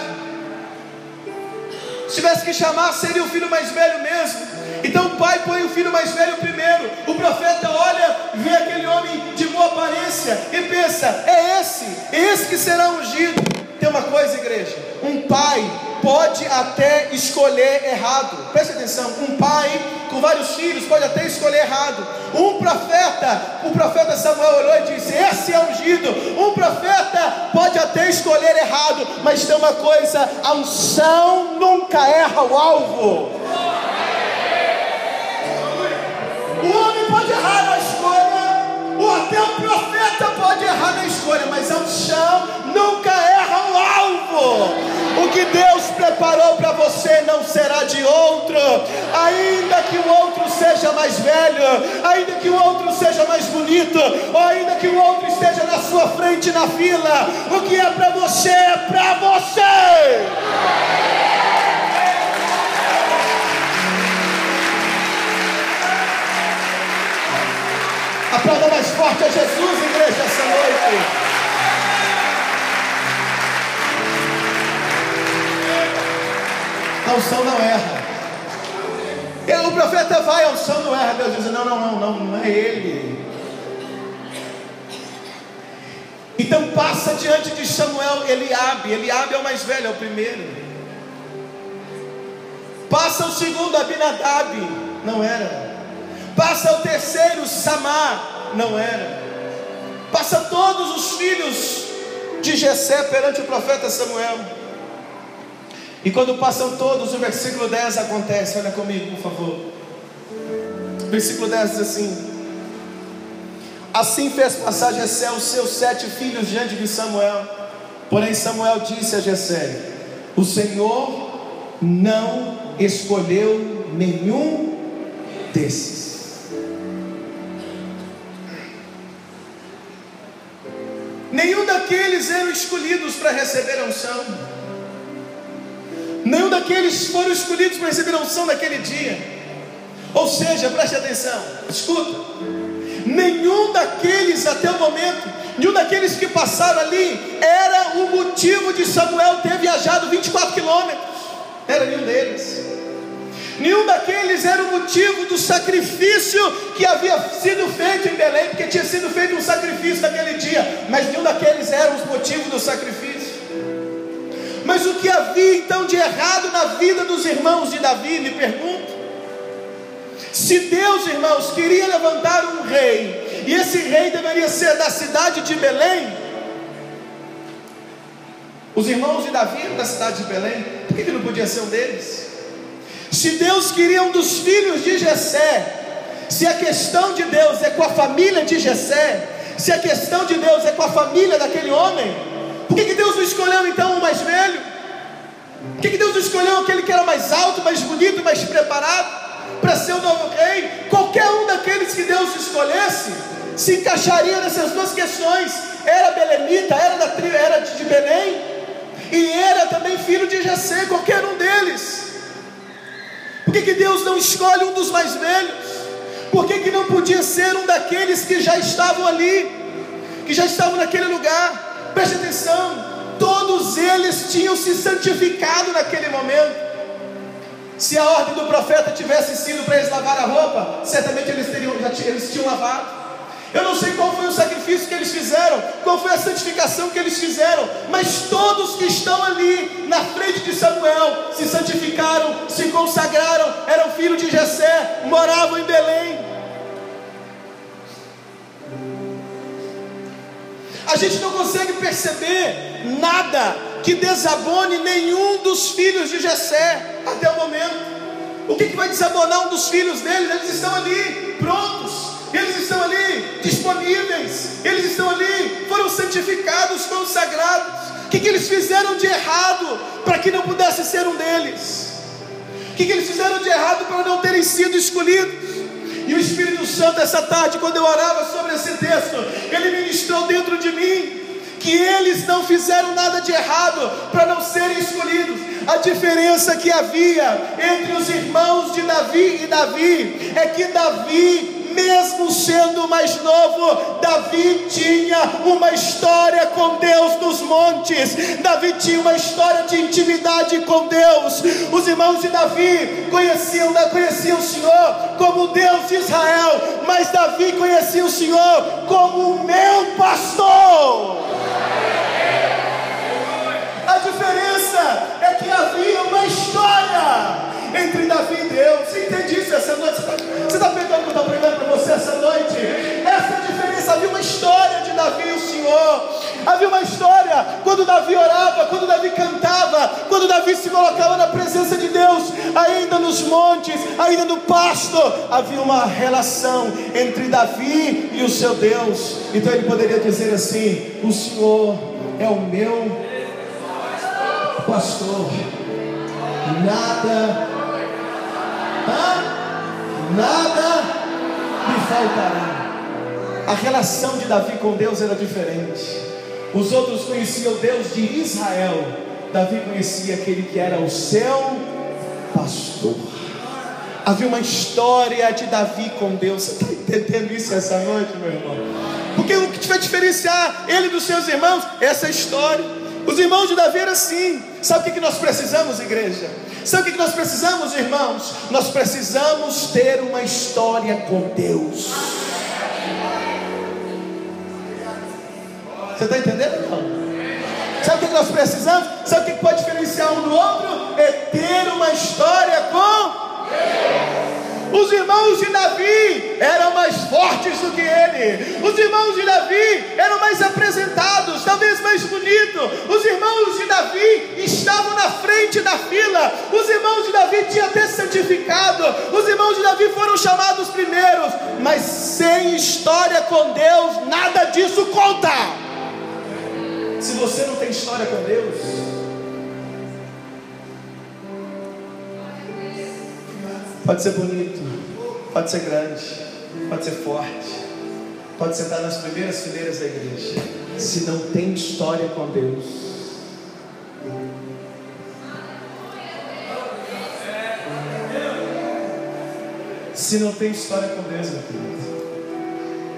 Se tivesse que chamar, seria o filho mais velho mesmo. Então o pai põe o filho mais velho primeiro. O profeta olha, vê aquele homem de boa aparência e pensa: é esse, é esse que será ungido. Tem uma coisa igreja: um pai pode até escolher errado. Preste atenção: um pai com vários filhos pode até escolher errado. Um profeta, o profeta Samuel olhou e disse: Esse é ungido. Um profeta pode até escolher errado, mas tem uma coisa: a unção nunca erra o alvo. O homem pode errar na escolha, ou até o profeta pode errar na escolha, mas a unção nunca erra outro, ainda que o outro seja mais velho, ainda que o outro seja mais bonito, ou ainda que o outro esteja na sua frente na fila. O que é para você é para você. A prova mais forte é Jesus, igreja, essa noite. A unção não erra. E o profeta vai, a unção não erra. Deus diz: não, não, não, não, não é ele. Então passa diante de Samuel Eliabe. Eliabe é o mais velho, é o primeiro. Passa o segundo Abinadab, não era. Passa o terceiro Samar, não era. Passa todos os filhos de Jessé perante o profeta Samuel. E quando passam todos, o versículo 10 acontece. Olha comigo, por favor. O versículo 10 diz assim: Assim fez passar Jessé os seus sete filhos diante de Samuel. Porém, Samuel disse a Jessé: O Senhor não escolheu nenhum desses. Nenhum daqueles eram escolhidos para receber a unção. Nenhum daqueles foram escolhidos para receber a unção naquele dia. Ou seja, preste atenção, escuta. Nenhum daqueles até o momento, nenhum daqueles que passaram ali, era o motivo de Samuel ter viajado 24 quilômetros. Era nenhum deles. Nenhum daqueles era o motivo do sacrifício que havia sido feito em Belém, porque tinha sido feito um sacrifício naquele dia, mas nenhum daqueles era o motivo do sacrifício. Que havia então de errado na vida dos irmãos de Davi, me pergunto? Se Deus, irmãos, queria levantar um rei, e esse rei deveria ser da cidade de Belém, os irmãos de Davi eram da cidade de Belém, por que, que não podia ser um deles? Se Deus queria um dos filhos de Jessé, se a questão de Deus é com a família de Jessé, se a questão de Deus é com a família daquele homem, por que, que Deus não escolheu então o mais velho? Por que, que Deus escolheu aquele que era mais alto, mais bonito, mais preparado para ser o novo rei? Qualquer um daqueles que Deus escolhesse se encaixaria nessas duas questões. Era belemita, era da tribo, era de Belém, e era também filho de Jessé, qualquer um deles. Por que, que Deus não escolhe um dos mais velhos? Por que, que não podia ser um daqueles que já estavam ali, que já estavam naquele lugar? Preste atenção, todos eles tinham se santificado naquele momento. Se a ordem do profeta tivesse sido para eles lavar a roupa, certamente eles, teriam, já, eles tinham lavado. Eu não sei qual foi o sacrifício que eles fizeram, qual foi a santificação que eles fizeram, mas todos que estão ali na frente de Samuel se santificaram, se consagraram, eram filhos de Jessé, moravam em Belém. A gente não consegue perceber nada que desabone nenhum dos filhos de Jessé até o momento. O que, que vai desabonar um dos filhos deles? Eles estão ali prontos, eles estão ali disponíveis, eles estão ali, foram santificados, consagrados. O que, que eles fizeram de errado para que não pudesse ser um deles? O que, que eles fizeram de errado para não terem sido escolhidos? Santo, essa tarde, quando eu orava sobre esse texto, ele ministrou dentro de mim que eles não fizeram nada de errado para não serem escolhidos. A diferença que havia entre os irmãos de Davi e Davi é que Davi mesmo sendo mais novo, Davi tinha uma história com Deus nos montes, Davi tinha uma história de intimidade com Deus. Os irmãos de Davi conheciam, conheciam o Senhor como Deus de Israel, mas Davi conhecia o Senhor como o meu pastor. A diferença é que havia uma história entre Davi e Deus. Você entende isso? Você está pegando o noite? Essa é a diferença. Havia uma história de Davi e o Senhor. Havia uma história quando Davi orava, quando Davi cantava, quando Davi se colocava na presença de Deus, ainda nos montes, ainda no pasto. Havia uma relação entre Davi e o seu Deus. Então ele poderia dizer assim: O Senhor é o meu pastor, nada nada me faltará. A relação de Davi com Deus era diferente. Os outros conheciam o Deus de Israel. Davi conhecia aquele que era o seu pastor. Havia uma história de Davi com Deus. Você está entendendo isso essa noite, meu irmão? Porque o que vai diferenciar ele dos seus irmãos? Essa história. Os irmãos de Davi eram assim. Sabe o que nós precisamos, igreja? Sabe o que nós precisamos, irmãos? Nós precisamos ter uma história com Deus. Você está entendendo? Não? Sabe o que nós precisamos? Sabe o que pode diferenciar um do outro? É ter uma história com irmãos de Davi eram mais fortes do que ele. Os irmãos de Davi eram mais apresentados, talvez mais bonitos. Os irmãos de Davi estavam na frente da fila. Os irmãos de Davi tinham até certificado. Os irmãos de Davi foram chamados primeiros. Mas sem história com Deus, nada disso conta. Se você não tem história com Deus, Pode ser bonito, pode ser grande, pode ser forte, pode sentar nas primeiras fileiras da igreja. Se não tem história com Deus, se não tem história com Deus, meu querido.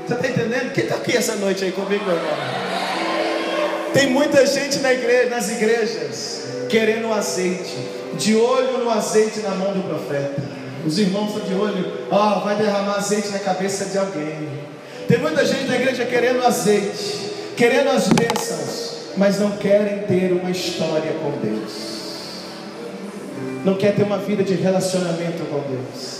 Você está entendendo? Quem está aqui essa noite aí comigo, meu irmão? Tem muita gente na igreja, nas igrejas querendo azeite, de olho no azeite na mão do profeta. Os irmãos estão de olho, ó, oh, vai derramar azeite na cabeça de alguém. Tem muita gente na igreja querendo azeite, querendo as bênçãos, mas não querem ter uma história com Deus. Não quer ter uma vida de relacionamento com Deus.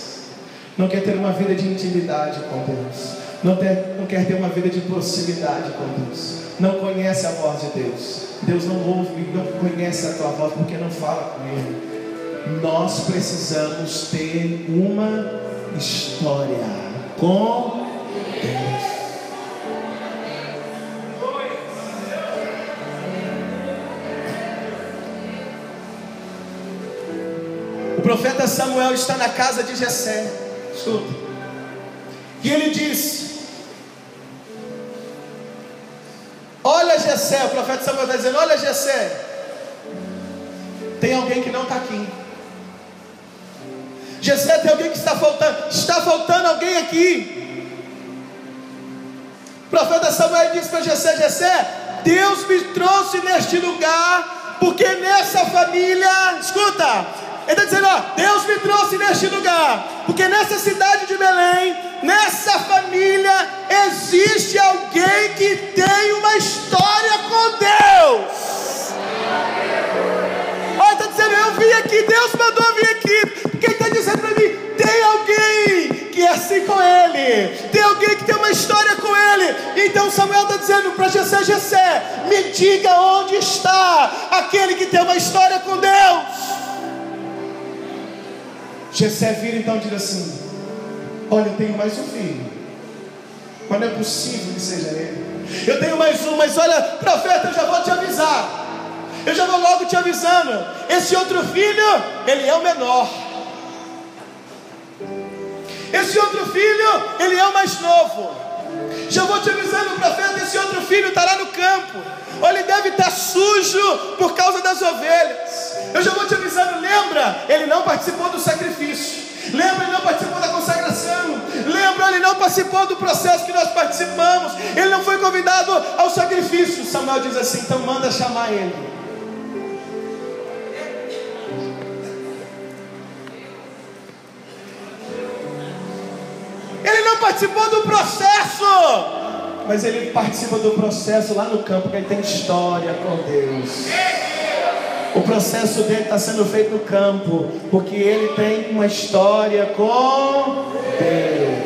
Não quer ter uma vida de intimidade com Deus. Não, ter, não quer ter uma vida de proximidade com Deus. Não conhece a voz de Deus. Deus não ouve, não conhece a tua voz porque não fala com Ele nós precisamos ter uma história com Deus. O profeta Samuel está na casa de Jessé. Escuta. E ele disse: Olha Jessé, o profeta Samuel está dizendo: Olha Jessé, tem alguém que não está aqui. Jessé tem alguém que está faltando. Está faltando alguém aqui. O profeta Samuel disse para Jessé: Jessé, Deus me trouxe neste lugar, porque nessa família, escuta, ele está dizendo: ó, Deus me trouxe neste lugar, porque nessa cidade de Belém, nessa família, existe alguém que tem uma história com Deus. Eu vim aqui, Deus mandou vir aqui, quem está dizendo para mim? Tem alguém que é assim com ele, tem alguém que tem uma história com ele. Então Samuel está dizendo para Jessé: Jessé, me diga onde está aquele que tem uma história com Deus. Jessé vira então e diz assim: Olha, eu tenho mais um filho, mas não é possível que seja ele. Eu tenho mais um, mas olha, profeta, eu já vou te avisar. Eu já vou logo te avisando. Esse outro filho, ele é o menor. Esse outro filho, ele é o mais novo. Já vou te avisando, profeta, esse outro filho está lá no campo. Ou ele deve estar tá sujo por causa das ovelhas. Eu já vou te avisando, lembra? Ele não participou do sacrifício. Lembra, ele não participou da consagração. Lembra, ele não participou do processo que nós participamos. Ele não foi convidado ao sacrifício. Samuel diz assim: então manda chamar ele. Ele não participou do processo, mas ele participa do processo lá no campo, que ele tem história com Deus. O processo dele está sendo feito no campo, porque ele tem uma história com Deus.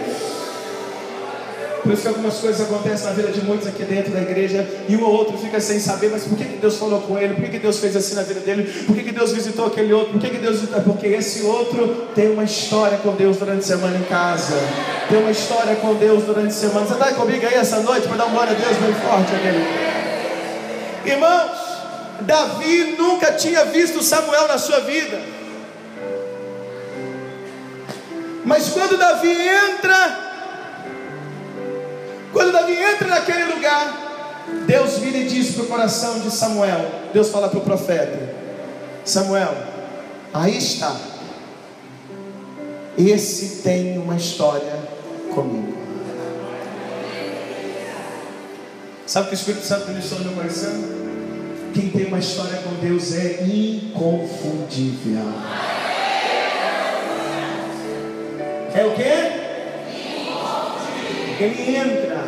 Por isso que algumas coisas acontecem na vida de muitos aqui dentro da igreja e um ou outro fica sem saber, mas por que, que Deus falou com ele? Por que, que Deus fez assim na vida dele? Por que, que Deus visitou aquele outro? Por que, que Deus Porque esse outro tem uma história com Deus durante a semana em casa. Tem uma história com Deus durante a semana. Você está comigo aí essa noite para dar uma glória a Deus bem forte aqui? Irmãos, Davi nunca tinha visto Samuel na sua vida. Mas quando Davi entra quando Davi entra naquele lugar, Deus vira e diz para o coração de Samuel: Deus fala para o profeta: Samuel, aí está. Esse tem uma história comigo. Sabe o que o Espírito Santo ministrou no meu coração? Quem tem uma história com Deus é inconfundível. É o que? Ele entra.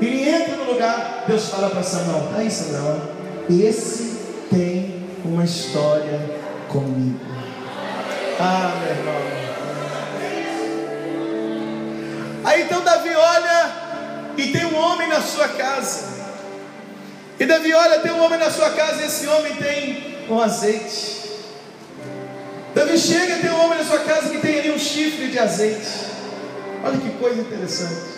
Ele entra no lugar. Deus fala para Samuel: Tá aí, Samuel. Esse tem uma história comigo. Ah, meu irmão. Aí então Davi olha e tem um homem na sua casa. E Davi olha, tem um homem na sua casa e esse homem tem um azeite. Davi chega e tem um homem na sua casa que tem ali um chifre de azeite. Olha que coisa interessante.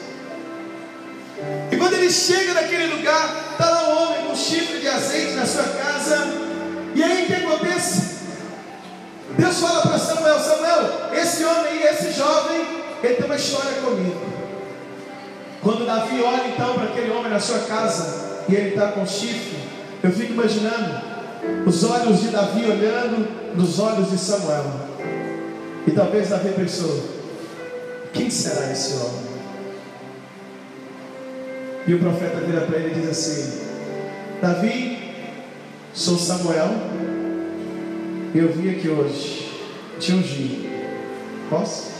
E quando ele chega naquele lugar, está lá um homem com chifre de azeite na sua casa. E aí o que acontece? Deus fala para Samuel: Samuel, esse homem, esse jovem, ele tem uma história comigo. Quando Davi olha então para aquele homem na sua casa e ele está com chifre, eu fico imaginando os olhos de Davi olhando nos olhos de Samuel. E talvez Davi pensou: quem será esse homem? E o profeta vira para ele e diz assim: Davi, sou Samuel, eu vim aqui hoje te ungir. Posso?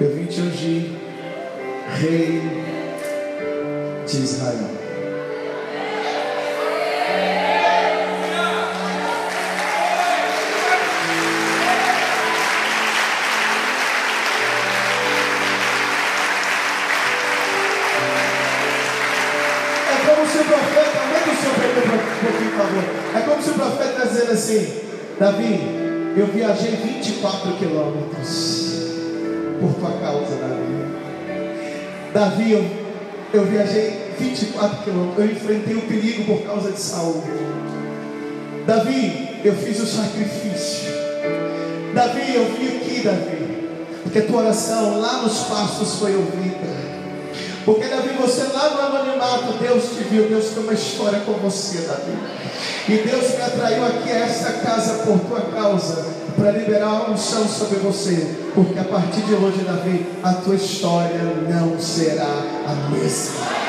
Eu vim te ungir, Rei de Israel. Assim: Davi, eu viajei 24 quilômetros por tua causa, Davi. Davi, eu, eu viajei 24 quilômetros, eu enfrentei o perigo por causa de saúde. Davi, eu fiz o sacrifício. Davi, eu vim aqui, Davi, porque tua oração lá nos pastos foi ouvida. Porque Davi, você lá no anonimato, Deus te viu, Deus tem uma história com você, Davi. E Deus me atraiu aqui a esta casa por tua causa, para liberar um unção sobre você. Porque a partir de hoje, Davi, a tua história não será a mesma.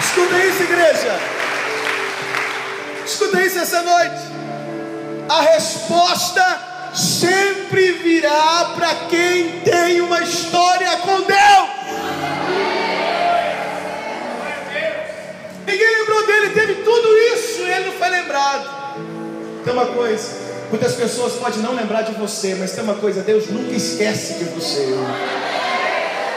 Escuta isso, igreja. Escuta isso essa noite a resposta sempre virá para quem tem uma história com Deus. Ninguém lembrou dele, teve tudo isso e ele não foi lembrado. Tem uma coisa, muitas pessoas podem não lembrar de você, mas tem uma coisa, Deus nunca esquece de você.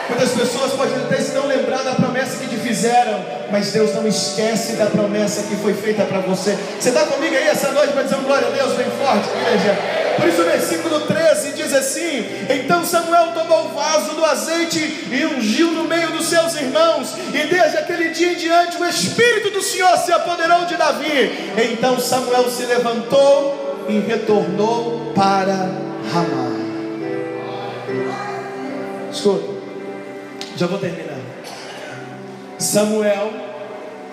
Muitas pessoas podem até não lembrar da promessa que te fizeram, mas Deus não esquece da promessa que foi feita para você. Você está comigo aí essa noite para dizer glória a Deus bem forte, igreja? Por isso o versículo 13 diz assim: Então Samuel tomou o vaso do azeite e ungiu no meio dos seus irmãos, e desde aquele dia em diante o Espírito do Senhor se apoderou de Davi. Então Samuel se levantou e retornou para Ramá. Escuta. Já vou terminar. Samuel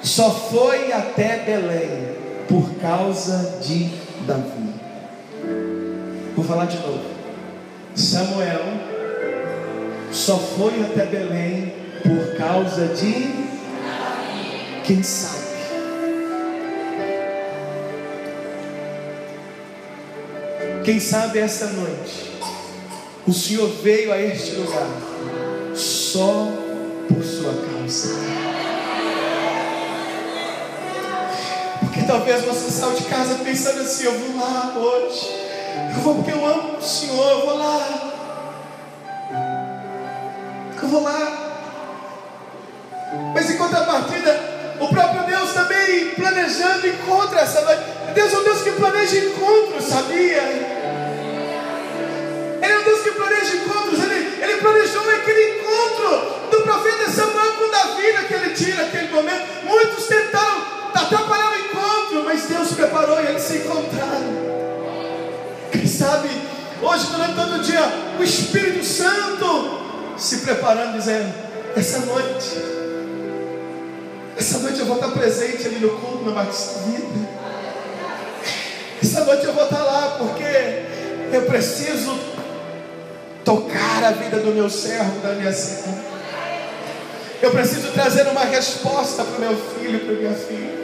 só foi até Belém por causa de Davi. Vou falar de novo. Samuel só foi até Belém por causa de quem sabe. Quem sabe essa noite O Senhor veio a este lugar só por sua causa. Porque talvez você saiu de casa pensando assim: eu vou lá hoje, eu vou porque eu amo o Senhor, eu vou lá. Eu vou lá. Mas em contrapartida, o próprio Deus também planejando encontro essa. Deus é um Deus que planeja encontros, sabia? Ele é um Deus que planeja encontros. Ele, ele planejou aquele encontro do profeta Samuel com Davi naquele dia, naquele momento. Muitos tentaram atrapalhar o encontro, mas Deus preparou e eles se encontraram. Quem sabe, hoje, durante todo o dia, o Espírito Santo se preparando, dizendo: essa noite, essa noite eu vou estar presente ali no culto, no Batista Vida. Essa noite eu vou estar lá porque eu preciso tocar a vida do meu servo, da minha serva. Eu preciso trazer uma resposta para o meu filho, para minha filha.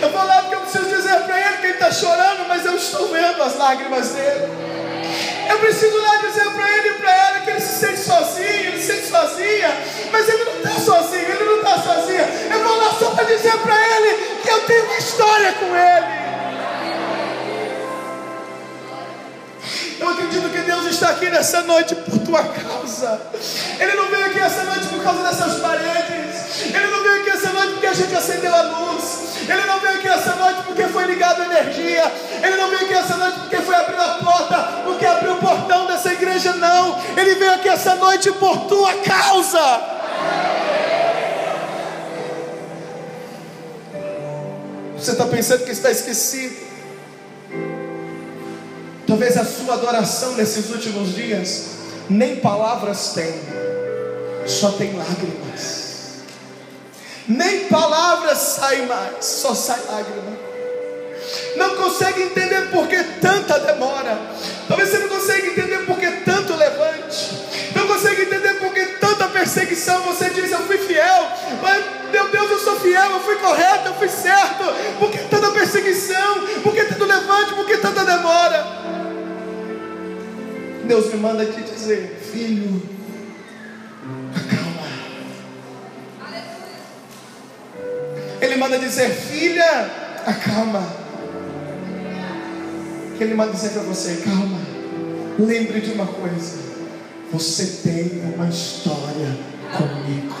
Eu vou lá porque eu preciso dizer para ele que ele está chorando, mas eu estou vendo as lágrimas dele. Eu preciso lá dizer para ele e para ela que ele se sente sozinho, ele se sente sozinha, mas ele não está sozinho, ele não está sozinha. Eu vou lá só para dizer para ele que eu tenho uma história com ele. Acredito que Deus está aqui nessa noite por tua causa. Ele não veio aqui essa noite por causa dessas paredes. Ele não veio aqui essa noite porque a gente acendeu a luz. Ele não veio aqui essa noite porque foi ligado a energia. Ele não veio aqui essa noite porque foi abrir a porta, porque abriu o portão dessa igreja, não. Ele veio aqui essa noite por tua causa. Você está pensando que está esquecido? Talvez a sua adoração nesses últimos dias nem palavras tem, só tem lágrimas. Nem palavras saem mais, só sai lágrima. Não consegue entender por que tanta demora. Talvez você não consiga entender por que tanto levante. Não consegue entender por que tanta perseguição. Você diz, eu fui fiel. Mas, meu Deus, eu sou fiel, eu fui correto, eu fui certo. Por que tanta perseguição? Por que tanto levante? Por que tanta demora? Deus me manda te dizer, filho, Ele manda dizer, filha, acalma. Ele manda dizer para você, calma. Lembre de uma coisa: você tem uma história comigo.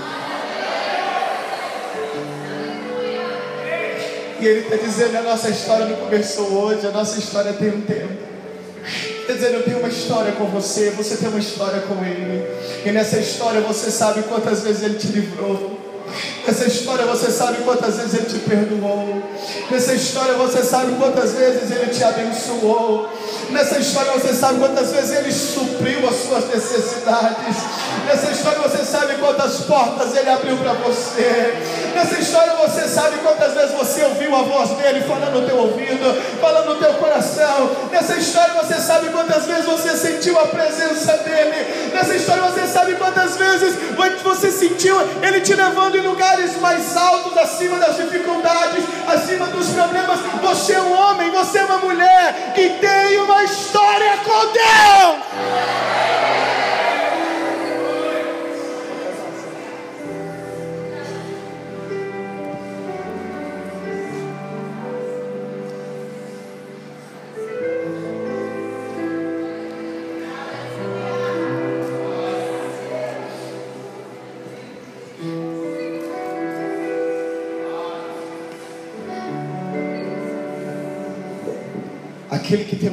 E Ele está dizendo: a nossa história não começou hoje, a nossa história tem um tempo. Está dizendo, eu tenho uma história com você, você tem uma história com Ele. E nessa história você sabe quantas vezes Ele te livrou. Nessa história você sabe quantas vezes Ele te perdoou. Nessa história você sabe quantas vezes Ele te abençoou. Nessa história você sabe quantas vezes Ele supriu as suas necessidades. Nessa história você sabe quantas portas Ele abriu para você. Nessa história você sabe quantas vezes você ouviu a voz dele falando no teu ouvido, falando no teu coração. Nessa história você sabe quantas vezes você sentiu a presença dele. Nessa história você sabe quantas vezes você sentiu ele te levando em lugares mais altos, acima das dificuldades, acima dos problemas. Você é um homem, você é uma mulher que tem uma história com Deus.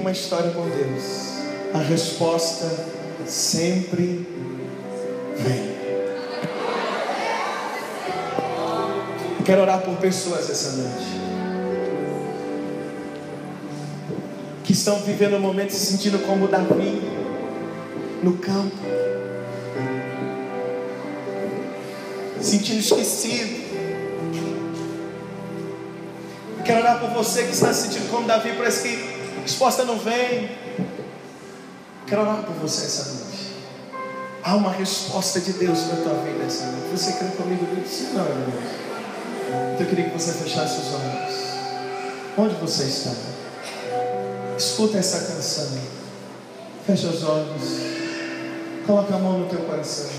Uma história com Deus, a resposta sempre vem. Eu quero orar por pessoas essa noite que estão vivendo um momento se sentindo como Davi no campo, sentindo esquecido. Quero orar por você que está se sentindo como Davi, parece que resposta não vem. Quero orar por você essa noite. Há uma resposta de Deus para a tua vida essa noite. Você crê comigo nisso? Não, irmão. Então eu queria que você fechasse os olhos. Onde você está? Escuta essa canção. Fecha os olhos. Coloca a mão no teu coração.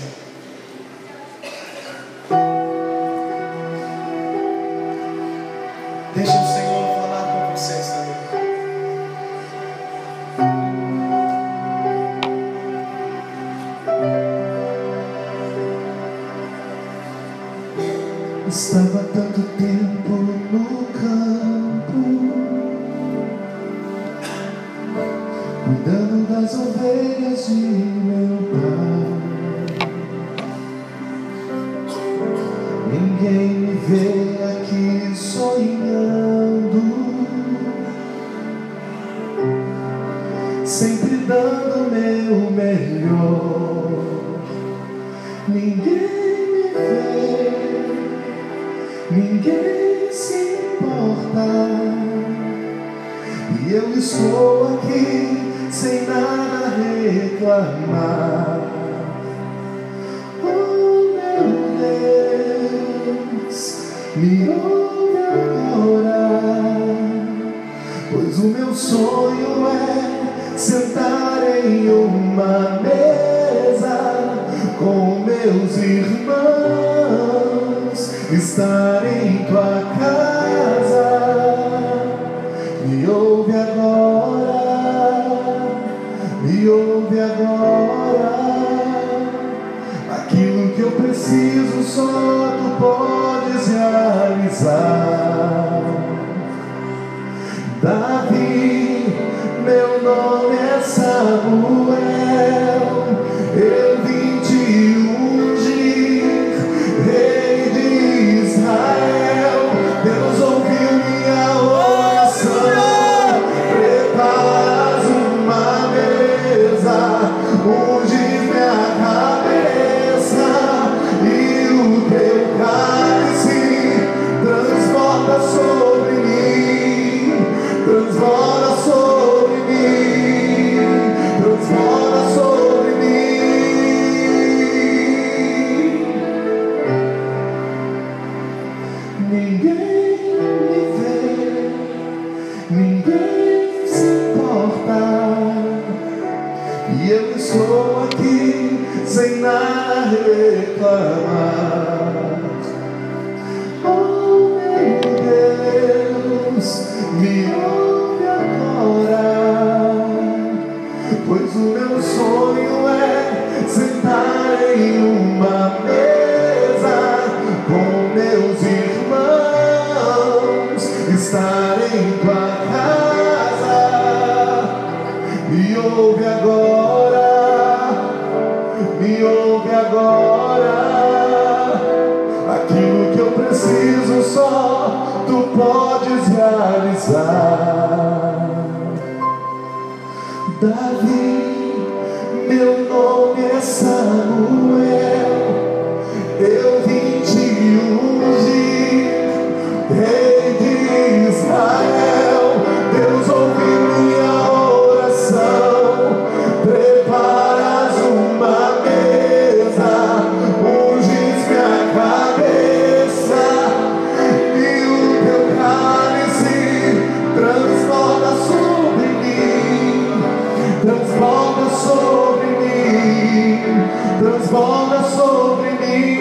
Transborda sobre mim.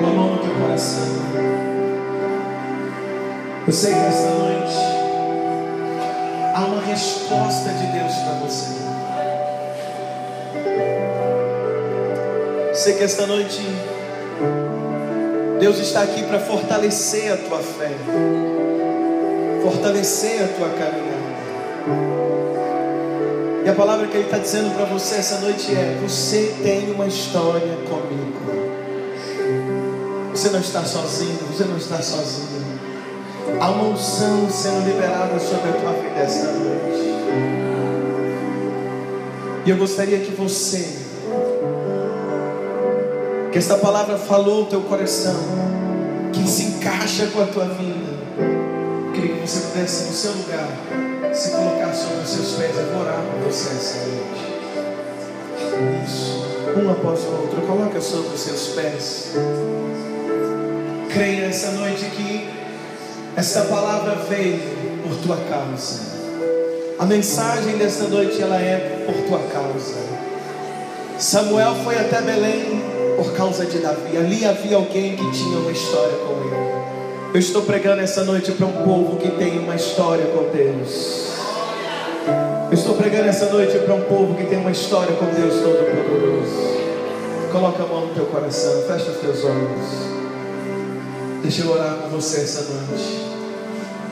Com a mão no teu coração. Eu sei que esta noite há uma resposta de Deus para você. Sei que esta noite Deus está aqui para fortalecer a tua fé, fortalecer a tua caminhada. Palavra que Ele está dizendo para você essa noite é: Você tem uma história comigo. Você não está sozinho, você não está sozinho. Há uma unção sendo liberada sobre a tua vida esta noite. E eu gostaria que você, que esta palavra falou o teu coração, que se encaixa com a tua vida, eu queria que você pudesse no seu lugar se colocar sobre os seus pés. Vou orar por você essa noite. Isso, um após o outro, coloca sobre os seus pés. Creia essa noite que esta palavra veio por tua causa. A mensagem desta noite ela é por tua causa. Samuel foi até Belém por causa de Davi. Ali havia alguém que tinha uma história com ele. Eu estou pregando essa noite para um povo que tem uma história com Deus. Eu estou pregando essa noite para um povo que tem uma história com Deus Todo-Poderoso. Coloca a mão no teu coração, fecha os teus olhos. Deixa eu orar com você essa noite.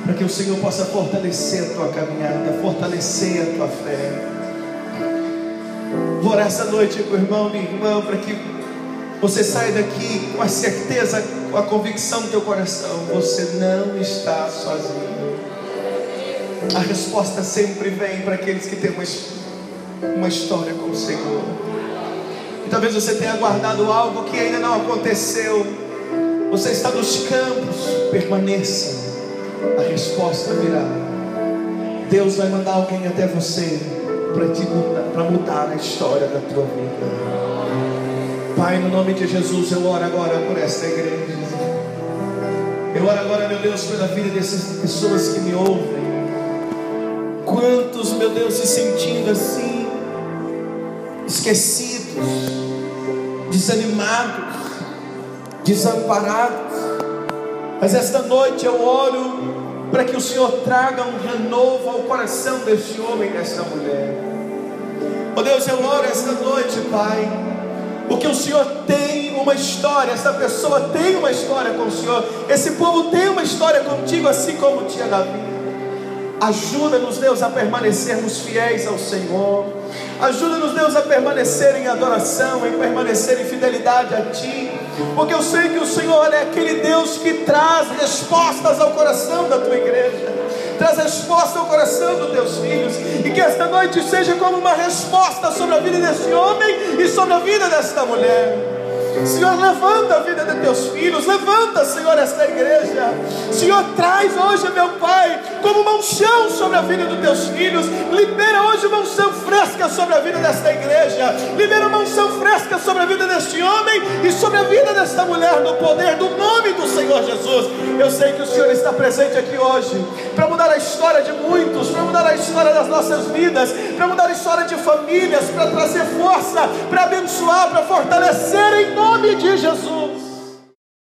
Para que o Senhor possa fortalecer a tua caminhada, fortalecer a tua fé. Vou orar essa noite com o irmão, minha irmã, para que você saia daqui com a certeza, com a convicção do teu coração. Você não está sozinho. A resposta sempre vem para aqueles que têm uma, uma história com o Senhor. E talvez você tenha guardado algo que ainda não aconteceu. Você está nos campos, permaneça. A resposta virá. Deus vai mandar alguém até você para mudar a história da tua vida. Pai, no nome de Jesus, eu oro agora por esta igreja. Eu oro agora, meu Deus, pela vida dessas pessoas que me ouvem. Quantos, meu Deus, se sentindo assim, esquecidos, desanimados, desamparados. Mas esta noite eu oro para que o Senhor traga um renovo ao coração deste homem e desta mulher. Oh Deus, eu oro esta noite, Pai, porque o Senhor tem uma história, essa pessoa tem uma história com o Senhor, esse povo tem uma história contigo, assim como tinha Davi. Ajuda-nos, Deus, a permanecermos fiéis ao Senhor. Ajuda-nos, Deus, a permanecer em adoração, em permanecer em fidelidade a Ti. Porque eu sei que o Senhor é aquele Deus que traz respostas ao coração da tua igreja. Traz resposta ao coração dos teus filhos. E que esta noite seja como uma resposta sobre a vida desse homem e sobre a vida desta mulher. Senhor, levanta a vida de teus filhos, levanta, Senhor, esta igreja. Senhor, traz hoje, meu Pai, como uma unção sobre a vida dos teus filhos. Libera hoje uma unção fresca sobre a vida desta igreja. Libera uma unção fresca sobre a vida deste homem e sobre a vida desta mulher, no poder do nome do Senhor Jesus. Eu sei que o Senhor está presente aqui hoje para mudar a história de muitos, para mudar a história das nossas vidas, para mudar a história de famílias, para trazer força, para abençoar, para fortalecer em nome de Jesus.